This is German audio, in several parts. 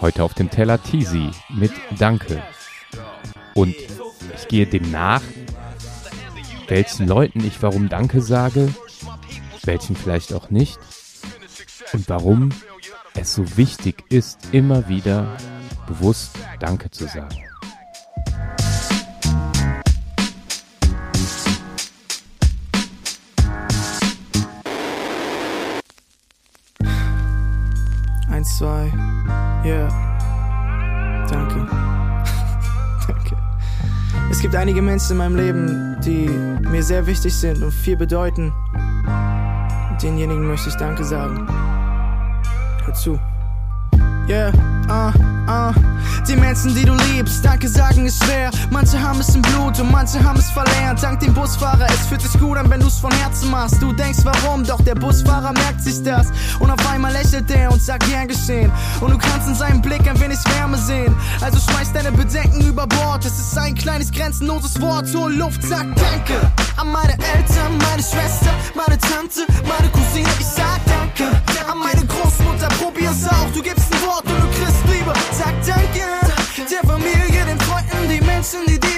Heute auf dem Teller Teasy mit Danke. Und ich gehe dem nach, welchen Leuten ich warum Danke sage, welchen vielleicht auch nicht und warum es so wichtig ist, immer wieder bewusst Danke zu sagen. Zwei, yeah. Danke. Danke. Es gibt einige Menschen in meinem Leben, die mir sehr wichtig sind und viel bedeuten. Denjenigen möchte ich Danke sagen. Hör zu. Yeah, ah, uh. Uh. Die Menschen, die du liebst, Danke sagen ist schwer. Manche haben es im Blut und manche haben es verlernt. Dank dem Busfahrer, es fühlt sich gut an, wenn du's von Herzen machst. Du denkst warum, doch der Busfahrer merkt sich das. Und auf einmal lächelt er und sagt gern geschehen. Und du kannst in seinem Blick ein wenig Wärme sehen. Also schmeiß deine Bedenken über Bord. Es ist ein kleines grenzenloses Wort. Hol Luft, sag Danke. An meine Eltern, meine Schwester, meine Tante, meine Cousine. Ich sag Danke. An meine Großmutter, probier's auch. Du gibst ein Wort Freunden, die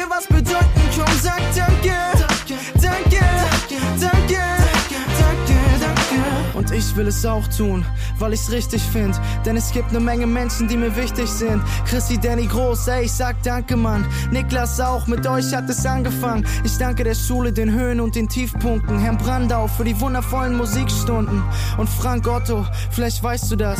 ich will es auch tun, weil ich's richtig find. Denn es gibt ne Menge Menschen, die mir wichtig sind. Chrissy, Danny Groß, ey, ich sag Danke, Mann. Niklas auch, mit euch hat es angefangen. Ich danke der Schule, den Höhen und den Tiefpunkten. Herrn Brandau für die wundervollen Musikstunden. Und Frank Otto, vielleicht weißt du das.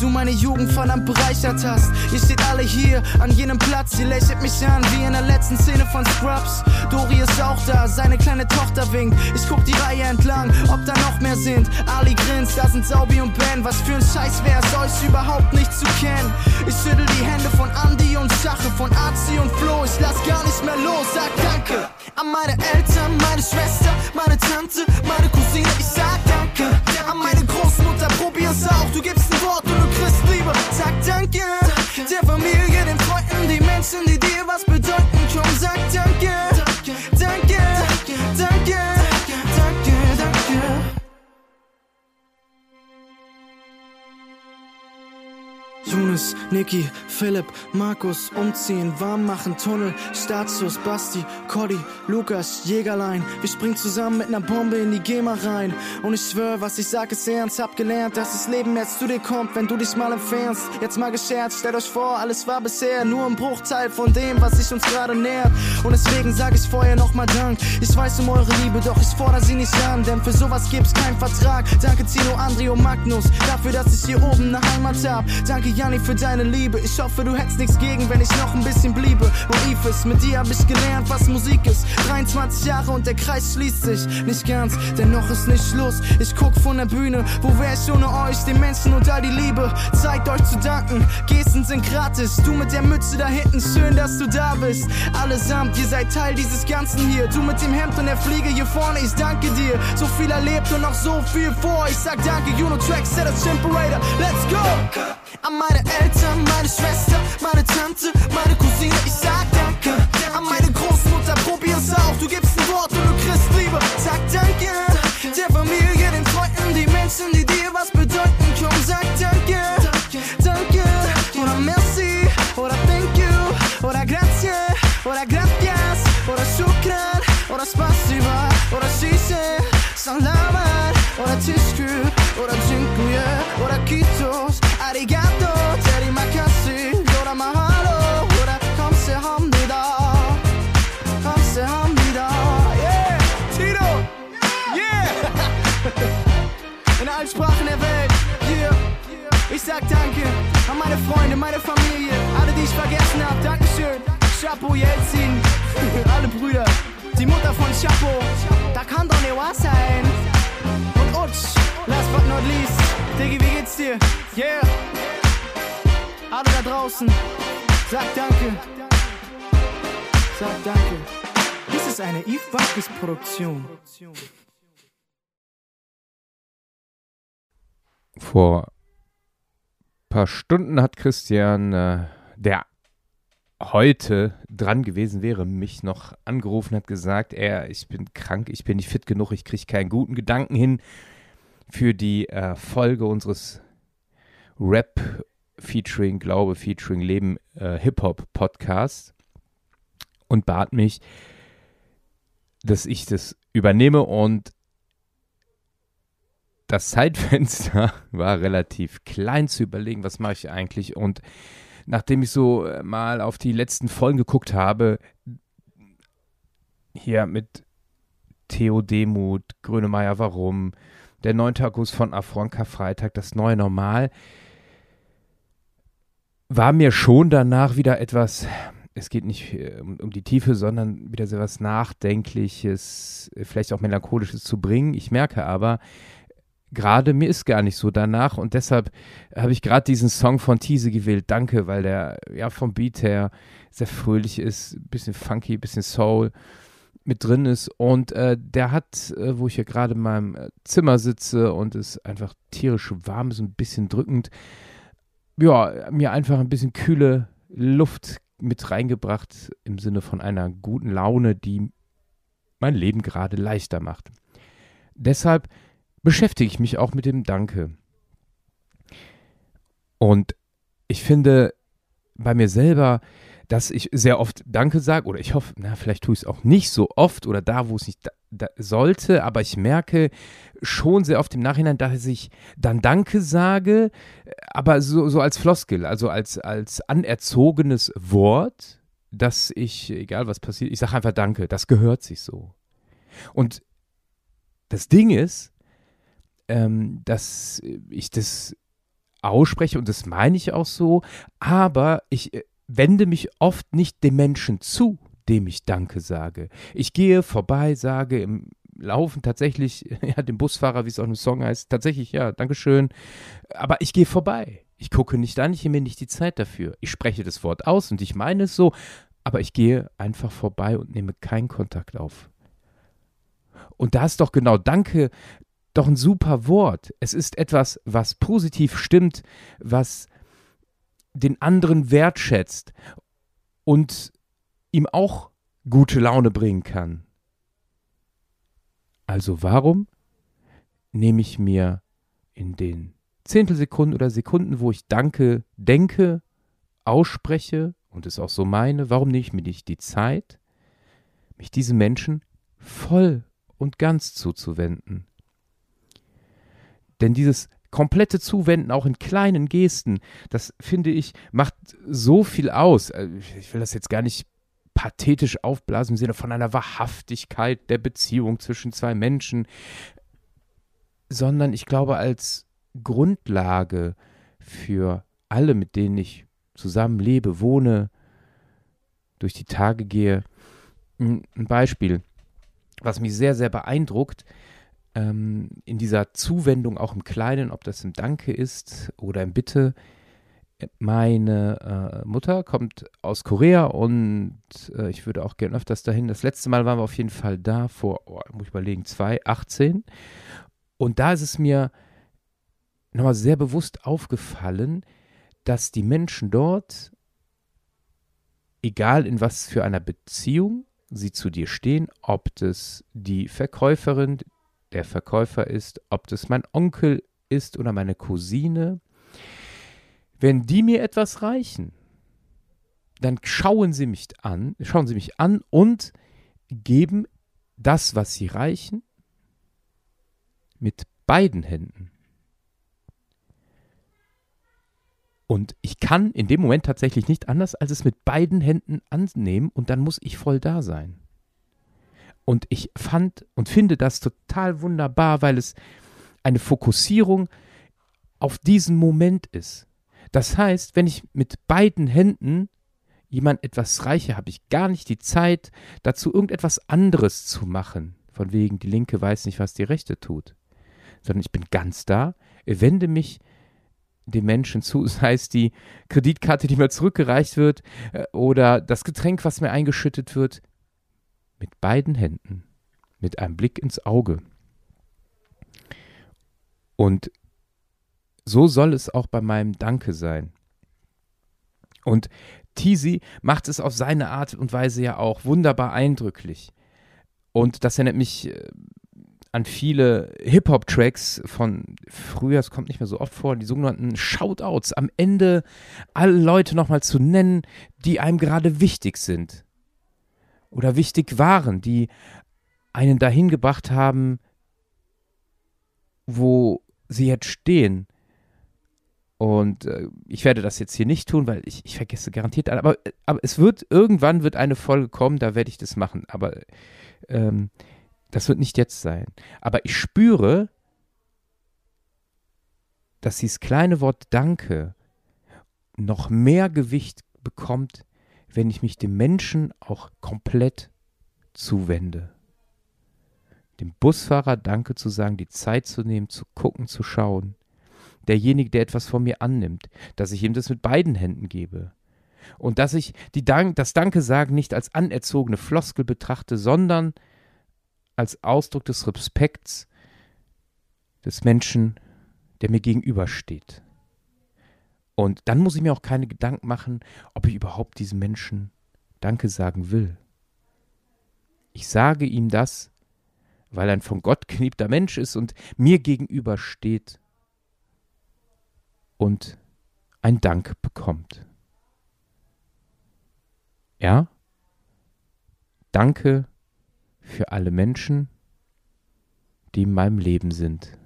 Du meine Jugend verdammt bereichert hast. Ihr steht alle hier an jenem Platz. Ihr lächelt mich an wie in der letzten Szene von Scrubs. Dori ist auch da, seine kleine Tochter winkt. Ich guck die Reihe entlang, ob da noch mehr sind. Ali grinst, da sind Saubi und Ben. Was für ein Scheiß wär's, euch überhaupt nicht zu kennen. Ich schüttel die Hände von Andy und Schache, von Arzi und Flo. Ich lass gar nicht mehr los, sag Danke. An meine Eltern, meine Schwester, meine Tante, meine Cousine. Ich sag Nikki, Philipp, Markus, umziehen, warm machen, Tunnel, Staatslos, Basti, Cody, Lukas, Jägerlein. Wir springen zusammen mit ner Bombe in die GEMA rein. Und ich schwör, was ich sag, ist ernst. Hab gelernt, dass das Leben jetzt zu dir kommt, wenn du dich mal entfernst. Jetzt mal gescherzt, stellt euch vor, alles war bisher nur ein Bruchteil von dem, was sich uns gerade nähert. Und deswegen sag ich vorher nochmal Dank. Ich weiß um eure Liebe, doch ich fordere sie nicht an, denn für sowas gibt's keinen Vertrag. Danke Tino, Andrio, Magnus, dafür, dass ich hier oben ne Heimat hab. Danke Janni für deine Liebe. Ich hoffe, du hättest nichts gegen, wenn ich noch ein bisschen bliebe. Ifis, mit dir hab ich gelernt, was Musik ist. 23 Jahre und der Kreis schließt sich. Nicht ganz, denn noch ist nicht Schluss. Ich guck von der Bühne, wo wär ich ohne euch, den Menschen und all die Liebe. Zeigt euch zu danken, Gesten sind gratis. Du mit der Mütze da hinten, schön, dass du da bist. Allesamt, ihr seid Teil dieses Ganzen hier. Du mit dem Hemd und der Fliege hier vorne, ich danke dir. So viel erlebt und noch so viel vor. Ich sag danke, Juno Track, set us Imperator. Let's go! An meine Eltern, meine Schwester, meine Tante, meine Cousine, ich sag danke. An meine Großmutter, probier's auch, du gibst ein Wort und du kriegst Liebe. Freunde, meine Familie, alle, die ich vergessen hab. Dankeschön. Chapo, Jelzin, alle Brüder. Die Mutter von Chapo, da kann doch nicht was sein. Und Utsch, last but not least. Diggi, wie geht's dir? Yeah. Alle da draußen, sag Danke. Sag Danke. Dies ist eine Yves Barkis Produktion. Vor paar Stunden hat Christian, äh, der heute dran gewesen wäre, mich noch angerufen hat, gesagt, er, ich bin krank, ich bin nicht fit genug, ich kriege keinen guten Gedanken hin für die äh, Folge unseres Rap featuring Glaube, featuring Leben äh, und bat mich, dass ich das übernehme und das Zeitfenster war relativ klein zu überlegen, was mache ich eigentlich und nachdem ich so äh, mal auf die letzten Folgen geguckt habe, hier mit Theo Demuth, Grönemeyer Warum, der 9. August von Afronka Freitag, das neue Normal, war mir schon danach wieder etwas, es geht nicht äh, um, um, die Tiefe, sondern wieder so etwas Nachdenkliches, vielleicht auch Melancholisches zu bringen. Ich merke aber, gerade mir ist gar nicht so danach und deshalb habe ich gerade diesen Song von Tease gewählt. Danke, weil der ja vom Beat her sehr fröhlich ist, bisschen funky, bisschen Soul mit drin ist und äh, der hat, äh, wo ich ja gerade in meinem äh, Zimmer sitze und es einfach tierisch warm ist, ein bisschen drückend, ja, mir einfach ein bisschen kühle Luft mit reingebracht im Sinne von einer guten Laune, die mein Leben gerade leichter macht. Deshalb beschäftige ich mich auch mit dem Danke. Und ich finde bei mir selber, dass ich sehr oft Danke sage oder ich hoffe, na, vielleicht tue ich es auch nicht so oft oder da, wo es nicht da, da sollte, aber ich merke schon sehr oft im Nachhinein, dass ich dann Danke sage, aber so, so als Floskel, also als, als anerzogenes Wort, dass ich, egal was passiert, ich sage einfach Danke, das gehört sich so. Und das Ding ist, ähm, dass ich das ausspreche und das meine ich auch so, aber ich äh, wende mich oft nicht dem Menschen zu, dem ich Danke sage. Ich gehe vorbei, sage im Laufen tatsächlich, ja, dem Busfahrer, wie es auch im Song heißt, tatsächlich, ja, Dankeschön, aber ich gehe vorbei. Ich gucke nicht an, ich nehme mir nicht die Zeit dafür. Ich spreche das Wort aus und ich meine es so, aber ich gehe einfach vorbei und nehme keinen Kontakt auf. Und da ist doch genau Danke doch ein super Wort. Es ist etwas, was positiv stimmt, was den anderen wertschätzt und ihm auch gute Laune bringen kann. Also warum nehme ich mir in den Zehntelsekunden oder Sekunden, wo ich Danke denke, ausspreche und es auch so meine, warum nehme ich mir nicht die Zeit, mich diesen Menschen voll und ganz zuzuwenden? Denn dieses komplette Zuwenden, auch in kleinen Gesten, das finde ich, macht so viel aus. Äh, ich will das jetzt gar nicht pathetisch aufblasen im Sinne von einer Wahrhaftigkeit der Beziehung zwischen zwei Menschen, sondern ich glaube als Grundlage für alle, mit denen ich zusammen lebe, wohne, durch die Tage gehe. Ein Beispiel, was mich sehr, sehr beeindruckt, ähm, in dieser Zuwendung auch im Kleinen, ob das im Danke ist oder im Bitte. Meine äh, Mutter kommt aus Korea und äh, ich würde auch gerne öfters dahin. Das letzte Mal waren wir auf jeden Fall da, vor, oh, muss ich überlegen, 2018. Und da ist es mir nochmal sehr bewusst aufgefallen, dass die Menschen dort, egal in was für einer Beziehung sie zu dir stehen, ob das die Verkäuferin, der Verkäufer ist, ob das mein Onkel ist oder meine Cousine, wenn die mir etwas reichen, dann schauen sie mich an, schauen sie mich an und geben das, was sie reichen, mit beiden Händen. Und ich kann in dem Moment tatsächlich nicht anders, als es mit beiden Händen annehmen und dann muss ich voll da sein. Und ich fand und finde das total wunderbar, weil es eine Fokussierung auf diesen Moment ist. Das heißt, wenn ich mit beiden Händen jemand etwas reiche, habe ich gar nicht die Zeit, dazu irgendetwas anderes zu machen. Von wegen, die Linke weiß nicht, was die Rechte tut. Sondern ich bin ganz da, wende mich dem Menschen zu, sei es die Kreditkarte, die mir zurückgereicht wird, äh, oder das Getränk, was mir eingeschüttet wird, mit beiden Händen, mit einem Blick ins Auge. Und so soll es auch bei meinem Danke sein. Und Teasy macht es auf seine Art und Weise ja auch wunderbar eindrücklich. Und das erinnert mich äh, an viele Hip-Hop-Tracks von früher, es kommt nicht mehr so oft vor, die sogenannten Shoutouts, am Ende alle Leute nochmal zu nennen, die einem gerade wichtig sind oder wichtig waren, die einen dahin gebracht haben, wo sie jetzt stehen. Und äh, ich werde das jetzt hier nicht tun, weil ich, ich vergesse garantiert. Aber, aber es wird, irgendwann wird eine Folge kommen, da werde ich das machen. Aber ähm, das wird nicht jetzt sein. Aber ich spüre, dass dieses kleine Wort Danke noch mehr Gewicht bekommt, wenn ich mich dem Menschen auch komplett zuwende. Dem Busfahrer Danke zu sagen, die Zeit zu nehmen, zu gucken, zu schauen. Derjenige, der etwas von mir annimmt, dass ich ihm das mit beiden Händen gebe. Und dass ich die Dank, das Danke sagen nicht als anerzogene Floskel betrachte, sondern als Ausdruck des Respekts des Menschen, der mir gegenübersteht. Und dann muss ich mir auch keine Gedanken machen, ob ich überhaupt diesem Menschen Danke sagen will. Ich sage ihm das, weil er ein von Gott geliebter Mensch ist und mir gegenübersteht und ein Dank bekommt. Ja? Danke für alle Menschen, die in meinem Leben sind.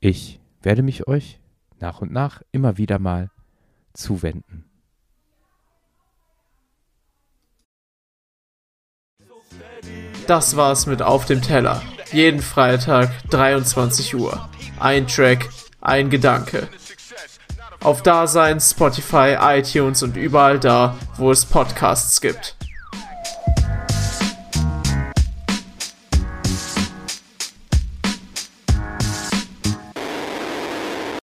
Ich werde mich euch nach und nach immer wieder mal zuwenden. Das war's mit Auf dem Teller. Jeden Freitag 23 Uhr. Ein Track, ein Gedanke. Auf Dasein, Spotify, iTunes und überall da, wo es Podcasts gibt.